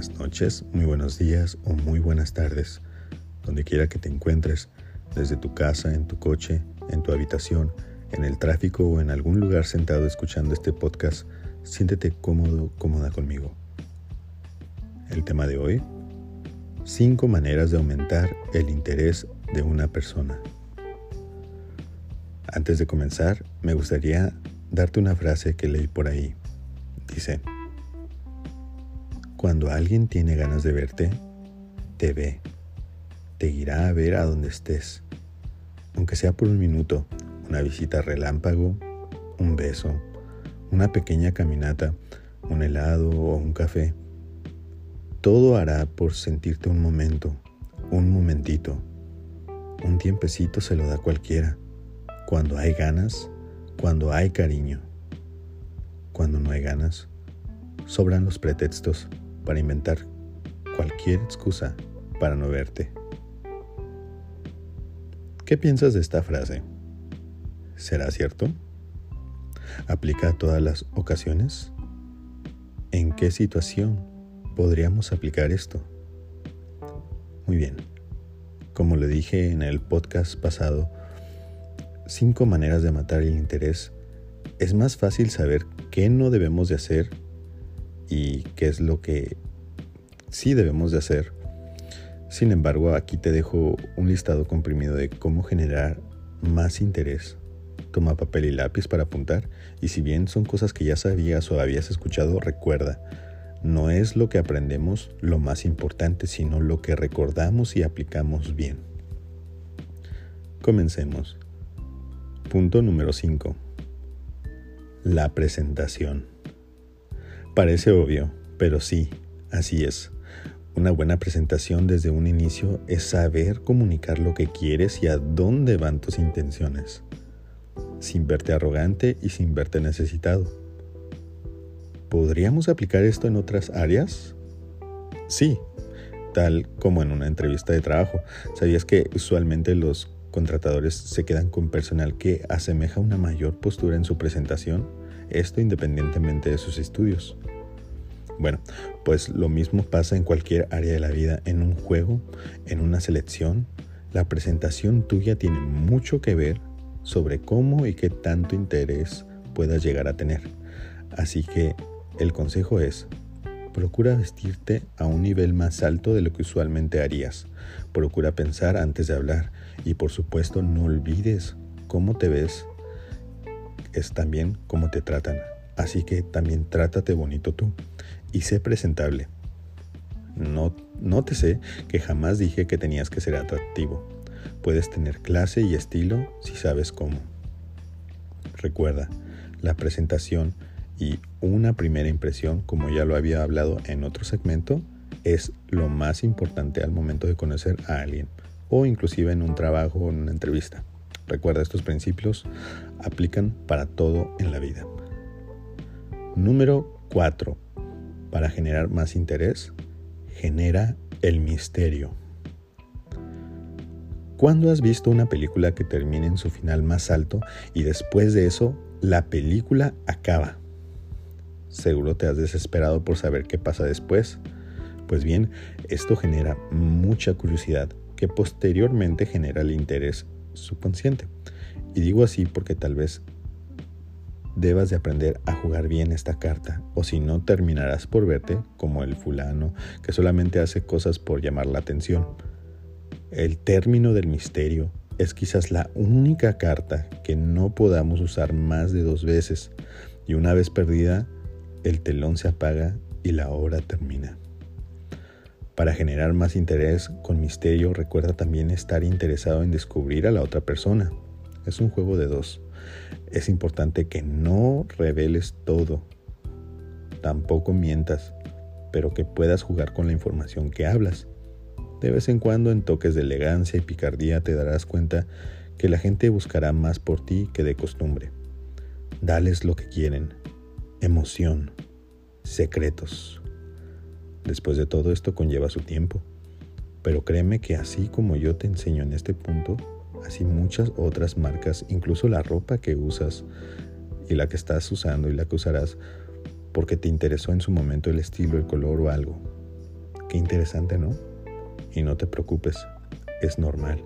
buenas noches, muy buenos días o muy buenas tardes, donde quiera que te encuentres, desde tu casa, en tu coche, en tu habitación, en el tráfico o en algún lugar sentado escuchando este podcast, siéntete cómodo, cómoda conmigo. El tema de hoy, 5 maneras de aumentar el interés de una persona. Antes de comenzar, me gustaría darte una frase que leí por ahí. Dice, cuando alguien tiene ganas de verte, te ve, te irá a ver a donde estés, aunque sea por un minuto, una visita relámpago, un beso, una pequeña caminata, un helado o un café. Todo hará por sentirte un momento, un momentito. Un tiempecito se lo da cualquiera. Cuando hay ganas, cuando hay cariño. Cuando no hay ganas, sobran los pretextos para inventar cualquier excusa para no verte. ¿Qué piensas de esta frase? ¿Será cierto? ¿Aplica a todas las ocasiones? ¿En qué situación podríamos aplicar esto? Muy bien. Como le dije en el podcast pasado, cinco maneras de matar el interés. Es más fácil saber qué no debemos de hacer y qué es lo que sí debemos de hacer. Sin embargo, aquí te dejo un listado comprimido de cómo generar más interés. Toma papel y lápiz para apuntar y si bien son cosas que ya sabías o habías escuchado, recuerda, no es lo que aprendemos lo más importante, sino lo que recordamos y aplicamos bien. Comencemos. Punto número 5. La presentación. Parece obvio, pero sí, así es. Una buena presentación desde un inicio es saber comunicar lo que quieres y a dónde van tus intenciones, sin verte arrogante y sin verte necesitado. ¿Podríamos aplicar esto en otras áreas? Sí, tal como en una entrevista de trabajo. ¿Sabías que usualmente los contratadores se quedan con personal que asemeja una mayor postura en su presentación? Esto independientemente de sus estudios. Bueno, pues lo mismo pasa en cualquier área de la vida, en un juego, en una selección. La presentación tuya tiene mucho que ver sobre cómo y qué tanto interés puedas llegar a tener. Así que el consejo es, procura vestirte a un nivel más alto de lo que usualmente harías. Procura pensar antes de hablar y por supuesto no olvides cómo te ves, es también cómo te tratan. Así que también trátate bonito tú y sé presentable. No, nótese que jamás dije que tenías que ser atractivo. Puedes tener clase y estilo si sabes cómo. Recuerda, la presentación y una primera impresión, como ya lo había hablado en otro segmento, es lo más importante al momento de conocer a alguien o inclusive en un trabajo o en una entrevista. Recuerda, estos principios aplican para todo en la vida. Número 4 para generar más interés, genera el misterio. ¿Cuándo has visto una película que termina en su final más alto y después de eso la película acaba? Seguro te has desesperado por saber qué pasa después. Pues bien, esto genera mucha curiosidad que posteriormente genera el interés subconsciente. Y digo así porque tal vez debas de aprender a jugar bien esta carta, o si no terminarás por verte como el fulano que solamente hace cosas por llamar la atención. El término del misterio es quizás la única carta que no podamos usar más de dos veces, y una vez perdida, el telón se apaga y la obra termina. Para generar más interés con misterio, recuerda también estar interesado en descubrir a la otra persona. Es un juego de dos es importante que no reveles todo, tampoco mientas, pero que puedas jugar con la información que hablas. De vez en cuando en toques de elegancia y picardía te darás cuenta que la gente buscará más por ti que de costumbre. Dales lo que quieren, emoción, secretos. Después de todo esto conlleva su tiempo, pero créeme que así como yo te enseño en este punto, así muchas otras marcas, incluso la ropa que usas y la que estás usando y la que usarás porque te interesó en su momento el estilo, el color o algo. Qué interesante, ¿no? Y no te preocupes, es normal.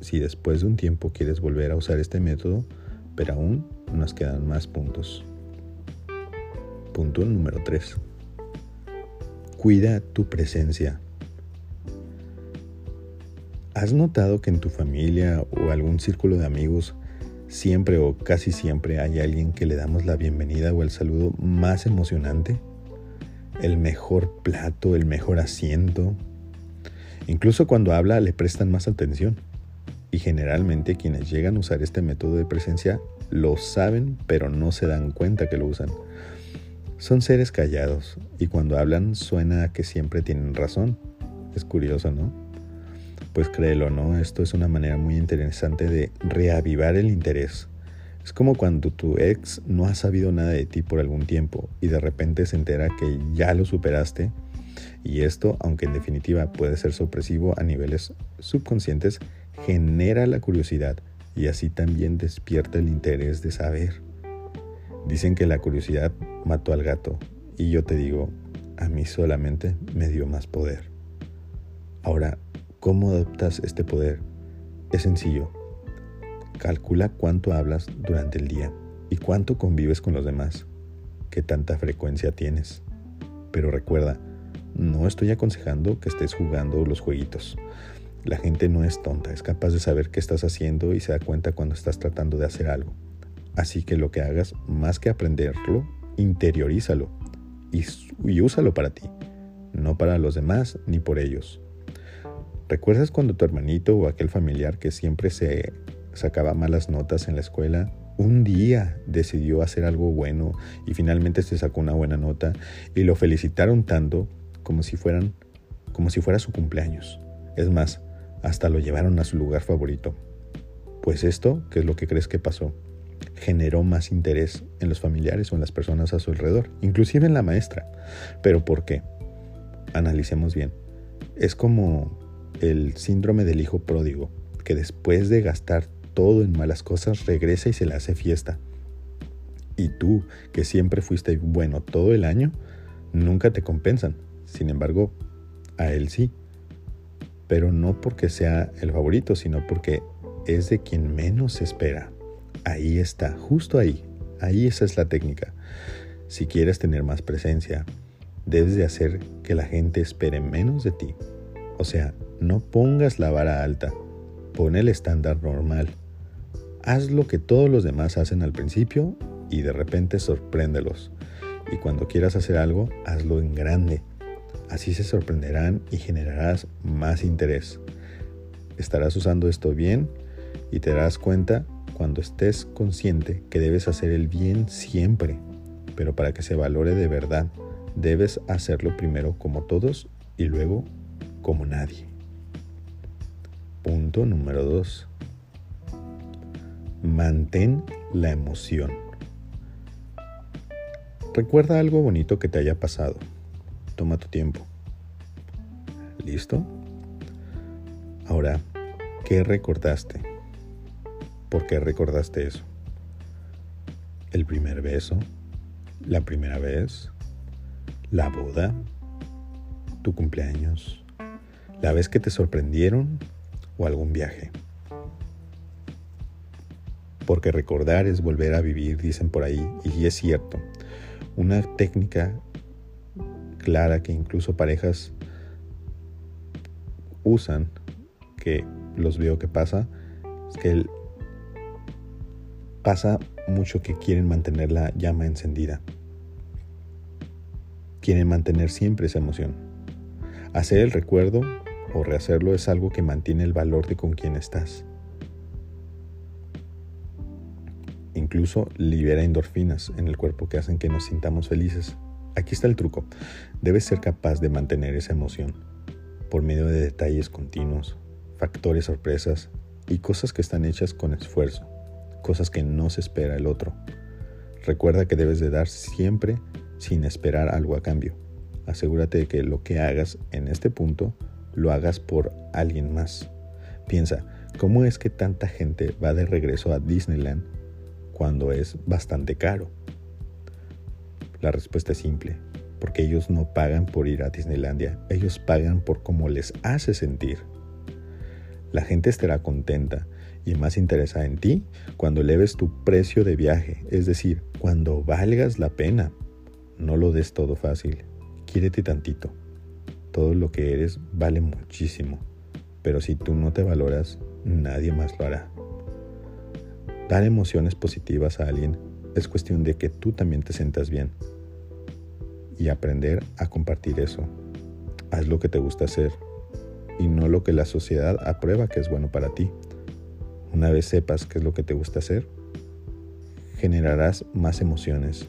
Si después de un tiempo quieres volver a usar este método, pero aún nos quedan más puntos. Punto número 3. Cuida tu presencia. ¿Has notado que en tu familia o algún círculo de amigos siempre o casi siempre hay alguien que le damos la bienvenida o el saludo más emocionante? El mejor plato, el mejor asiento. Incluso cuando habla le prestan más atención. Y generalmente quienes llegan a usar este método de presencia lo saben pero no se dan cuenta que lo usan. Son seres callados y cuando hablan suena que siempre tienen razón. Es curioso, ¿no? Pues créelo, ¿no? Esto es una manera muy interesante de reavivar el interés. Es como cuando tu ex no ha sabido nada de ti por algún tiempo y de repente se entera que ya lo superaste y esto, aunque en definitiva puede ser sorpresivo a niveles subconscientes, genera la curiosidad y así también despierta el interés de saber. Dicen que la curiosidad mató al gato y yo te digo, a mí solamente me dio más poder. Ahora, ¿Cómo adoptas este poder? Es sencillo. Calcula cuánto hablas durante el día y cuánto convives con los demás, qué tanta frecuencia tienes. Pero recuerda, no estoy aconsejando que estés jugando los jueguitos. La gente no es tonta, es capaz de saber qué estás haciendo y se da cuenta cuando estás tratando de hacer algo. Así que lo que hagas, más que aprenderlo, interiorízalo y, y úsalo para ti, no para los demás ni por ellos. ¿Recuerdas cuando tu hermanito o aquel familiar que siempre se sacaba malas notas en la escuela, un día decidió hacer algo bueno y finalmente se sacó una buena nota y lo felicitaron tanto como si fueran como si fuera su cumpleaños. Es más, hasta lo llevaron a su lugar favorito. Pues esto, ¿qué es lo que crees que pasó? Generó más interés en los familiares o en las personas a su alrededor, inclusive en la maestra. ¿Pero por qué? Analicemos bien. Es como el síndrome del hijo pródigo, que después de gastar todo en malas cosas regresa y se le hace fiesta. Y tú, que siempre fuiste bueno todo el año, nunca te compensan. Sin embargo, a él sí. Pero no porque sea el favorito, sino porque es de quien menos se espera. Ahí está, justo ahí. Ahí esa es la técnica. Si quieres tener más presencia, debes de hacer que la gente espere menos de ti. O sea, no pongas la vara alta, pon el estándar normal. Haz lo que todos los demás hacen al principio y de repente sorpréndelos. Y cuando quieras hacer algo, hazlo en grande. Así se sorprenderán y generarás más interés. Estarás usando esto bien y te darás cuenta cuando estés consciente que debes hacer el bien siempre. Pero para que se valore de verdad, debes hacerlo primero como todos y luego como nadie. Punto número 2. Mantén la emoción. Recuerda algo bonito que te haya pasado. Toma tu tiempo. ¿Listo? Ahora, ¿qué recordaste? ¿Por qué recordaste eso? ¿El primer beso? ¿La primera vez? ¿La boda? ¿Tu cumpleaños? ¿La vez que te sorprendieron? O algún viaje. Porque recordar es volver a vivir, dicen por ahí, y es cierto. Una técnica clara que incluso parejas usan, que los veo que pasa, es que pasa mucho que quieren mantener la llama encendida. Quieren mantener siempre esa emoción. Hacer el recuerdo o rehacerlo es algo que mantiene el valor de con quien estás. Incluso libera endorfinas en el cuerpo que hacen que nos sintamos felices. Aquí está el truco. Debes ser capaz de mantener esa emoción por medio de detalles continuos, factores sorpresas y cosas que están hechas con esfuerzo, cosas que no se espera el otro. Recuerda que debes de dar siempre sin esperar algo a cambio. Asegúrate de que lo que hagas en este punto lo hagas por alguien más. Piensa, ¿cómo es que tanta gente va de regreso a Disneyland cuando es bastante caro? La respuesta es simple, porque ellos no pagan por ir a Disneylandia, ellos pagan por cómo les hace sentir. La gente estará contenta y más interesada en ti cuando eleves tu precio de viaje, es decir, cuando valgas la pena. No lo des todo fácil, quiérete tantito. Todo lo que eres vale muchísimo, pero si tú no te valoras, nadie más lo hará. Dar emociones positivas a alguien es cuestión de que tú también te sientas bien y aprender a compartir eso. Haz lo que te gusta hacer y no lo que la sociedad aprueba que es bueno para ti. Una vez sepas qué es lo que te gusta hacer, generarás más emociones.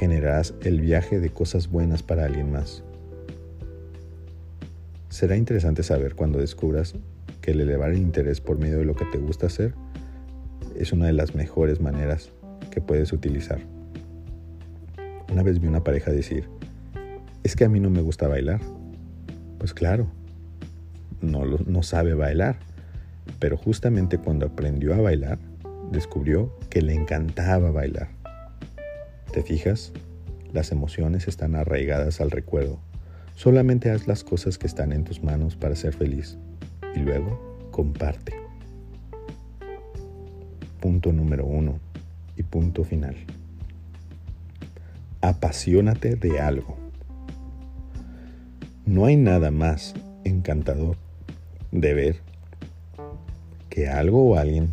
Generarás el viaje de cosas buenas para alguien más. Será interesante saber cuando descubras que el elevar el interés por medio de lo que te gusta hacer es una de las mejores maneras que puedes utilizar. Una vez vi una pareja decir, es que a mí no me gusta bailar. Pues claro, no, no sabe bailar, pero justamente cuando aprendió a bailar, descubrió que le encantaba bailar. ¿Te fijas? Las emociones están arraigadas al recuerdo. Solamente haz las cosas que están en tus manos para ser feliz y luego comparte. Punto número uno y punto final apasionate de algo. No hay nada más encantador de ver que algo o alguien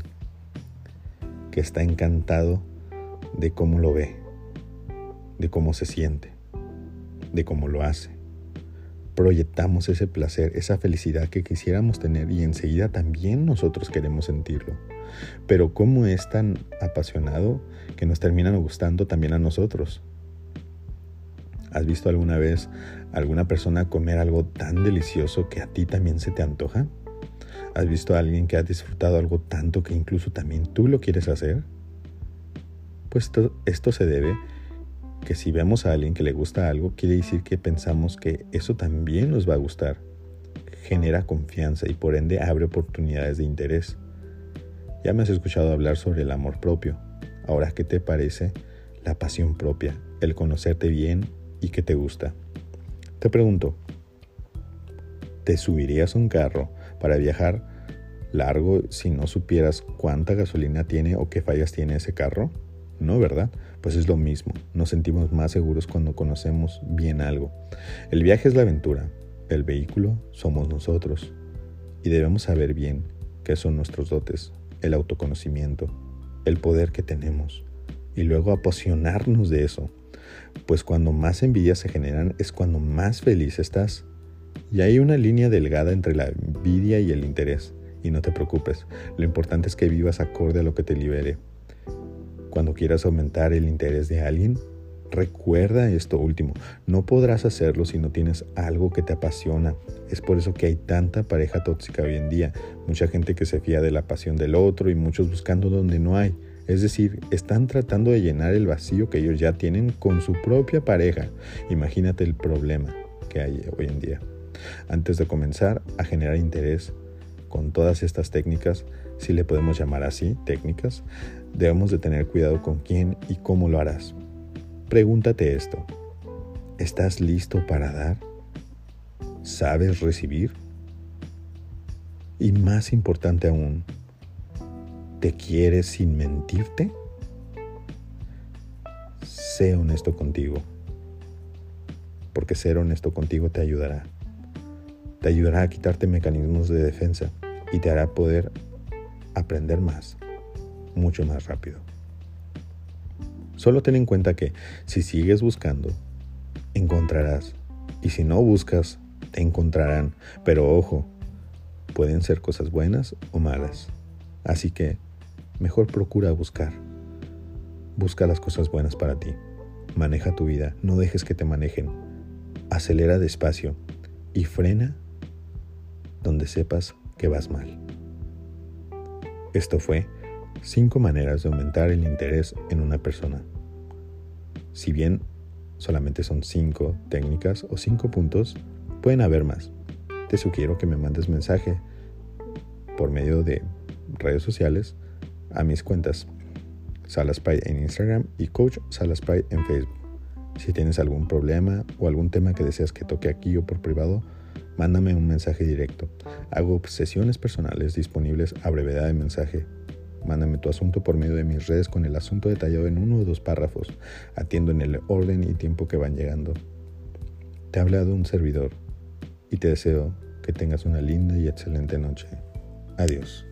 que está encantado de cómo lo ve, de cómo se siente, de cómo lo hace. Proyectamos ese placer, esa felicidad que quisiéramos tener y enseguida también nosotros queremos sentirlo. Pero cómo es tan apasionado que nos terminan gustando también a nosotros. ¿Has visto alguna vez alguna persona comer algo tan delicioso que a ti también se te antoja? ¿Has visto a alguien que ha disfrutado algo tanto que incluso también tú lo quieres hacer? Pues esto, se debe que si vemos a alguien que le gusta algo, quiere decir que pensamos que eso también nos va a gustar. Genera confianza y por ende abre oportunidades de interés. Ya me has escuchado hablar sobre el amor propio. Ahora, ¿qué te parece la pasión propia? El conocerte bien y que te gusta. Te pregunto, ¿te subirías a un carro para viajar largo si no supieras cuánta gasolina tiene o qué fallas tiene ese carro? No, ¿verdad? Pues es lo mismo, nos sentimos más seguros cuando conocemos bien algo. El viaje es la aventura, el vehículo somos nosotros y debemos saber bien qué son nuestros dotes, el autoconocimiento, el poder que tenemos y luego apasionarnos de eso pues cuando más envidias se generan es cuando más feliz estás. Y hay una línea delgada entre la envidia y el interés. Y no te preocupes, lo importante es que vivas acorde a lo que te libere. Cuando quieras aumentar el interés de alguien, recuerda esto último, no podrás hacerlo si no tienes algo que te apasiona. Es por eso que hay tanta pareja tóxica hoy en día, mucha gente que se fía de la pasión del otro y muchos buscando donde no hay. Es decir, están tratando de llenar el vacío que ellos ya tienen con su propia pareja. Imagínate el problema que hay hoy en día. Antes de comenzar a generar interés con todas estas técnicas, si le podemos llamar así, técnicas, debemos de tener cuidado con quién y cómo lo harás. Pregúntate esto. ¿Estás listo para dar? ¿Sabes recibir? Y más importante aún, ¿Te quieres sin mentirte? Sé honesto contigo, porque ser honesto contigo te ayudará. Te ayudará a quitarte mecanismos de defensa y te hará poder aprender más, mucho más rápido. Solo ten en cuenta que si sigues buscando, encontrarás. Y si no buscas, te encontrarán. Pero ojo, pueden ser cosas buenas o malas. Así que mejor procura buscar. Busca las cosas buenas para ti. Maneja tu vida, no dejes que te manejen. Acelera despacio y frena donde sepas que vas mal. Esto fue 5 maneras de aumentar el interés en una persona. Si bien solamente son 5 técnicas o 5 puntos, pueden haber más. Te sugiero que me mandes mensaje por medio de redes sociales a mis cuentas Salaspy en Instagram y Coach Salaspy en Facebook. Si tienes algún problema o algún tema que deseas que toque aquí o por privado, mándame un mensaje directo. Hago sesiones personales disponibles a brevedad de mensaje. Mándame tu asunto por medio de mis redes con el asunto detallado en uno o dos párrafos. Atiendo en el orden y tiempo que van llegando. Te ha hablado un servidor y te deseo que tengas una linda y excelente noche. Adiós.